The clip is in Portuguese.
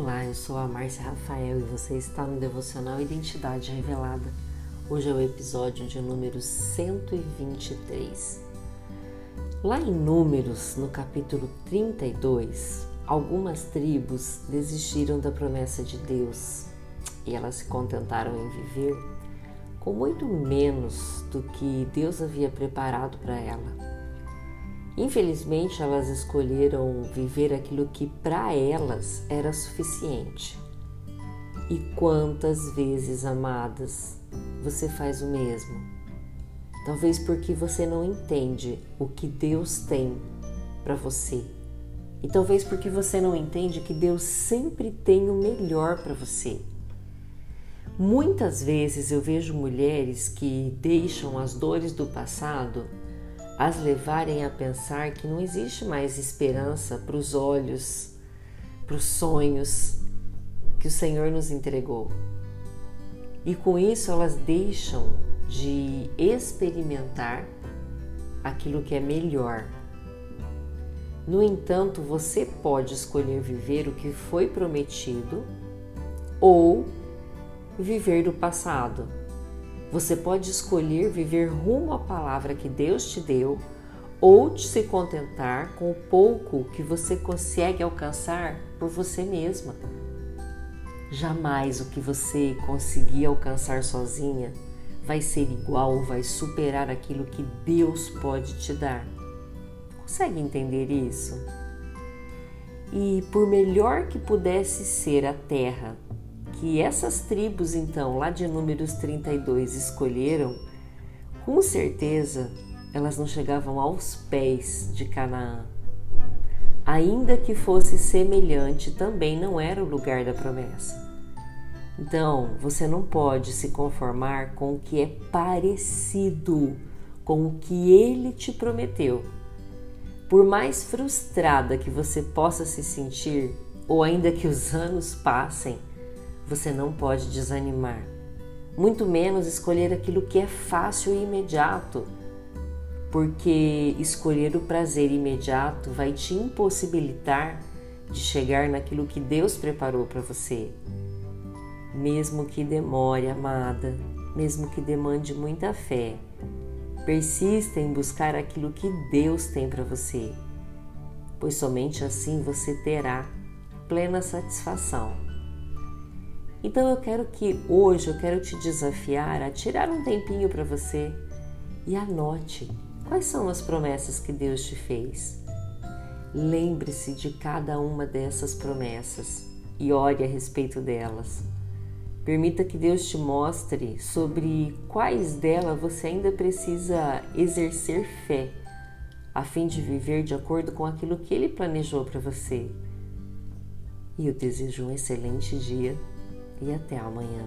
Olá, eu sou a Márcia Rafael e você está no Devocional Identidade Revelada. Hoje é o episódio de número 123. Lá em Números, no capítulo 32, algumas tribos desistiram da promessa de Deus e elas se contentaram em viver com muito menos do que Deus havia preparado para ela. Infelizmente, elas escolheram viver aquilo que para elas era suficiente. E quantas vezes, amadas, você faz o mesmo? Talvez porque você não entende o que Deus tem para você. E talvez porque você não entende que Deus sempre tem o melhor para você. Muitas vezes eu vejo mulheres que deixam as dores do passado as levarem a pensar que não existe mais esperança para os olhos, para os sonhos que o Senhor nos entregou. E com isso elas deixam de experimentar aquilo que é melhor. No entanto, você pode escolher viver o que foi prometido ou viver do passado você pode escolher viver rumo à palavra que Deus te deu ou de se contentar com o pouco que você consegue alcançar por você mesma. Jamais o que você conseguir alcançar sozinha vai ser igual vai superar aquilo que Deus pode te dar. Consegue entender isso? E por melhor que pudesse ser a terra que essas tribos, então, lá de Números 32, escolheram, com certeza elas não chegavam aos pés de Canaã. Ainda que fosse semelhante, também não era o lugar da promessa. Então, você não pode se conformar com o que é parecido com o que ele te prometeu. Por mais frustrada que você possa se sentir, ou ainda que os anos passem, você não pode desanimar, muito menos escolher aquilo que é fácil e imediato, porque escolher o prazer imediato vai te impossibilitar de chegar naquilo que Deus preparou para você. Mesmo que demore, amada, mesmo que demande muita fé, persista em buscar aquilo que Deus tem para você, pois somente assim você terá plena satisfação então eu quero que hoje eu quero te desafiar a tirar um tempinho para você e anote quais são as promessas que Deus te fez. Lembre-se de cada uma dessas promessas e ore a respeito delas. Permita que Deus te mostre sobre quais delas você ainda precisa exercer fé, a fim de viver de acordo com aquilo que Ele planejou para você. E eu desejo um excelente dia e até amanhã.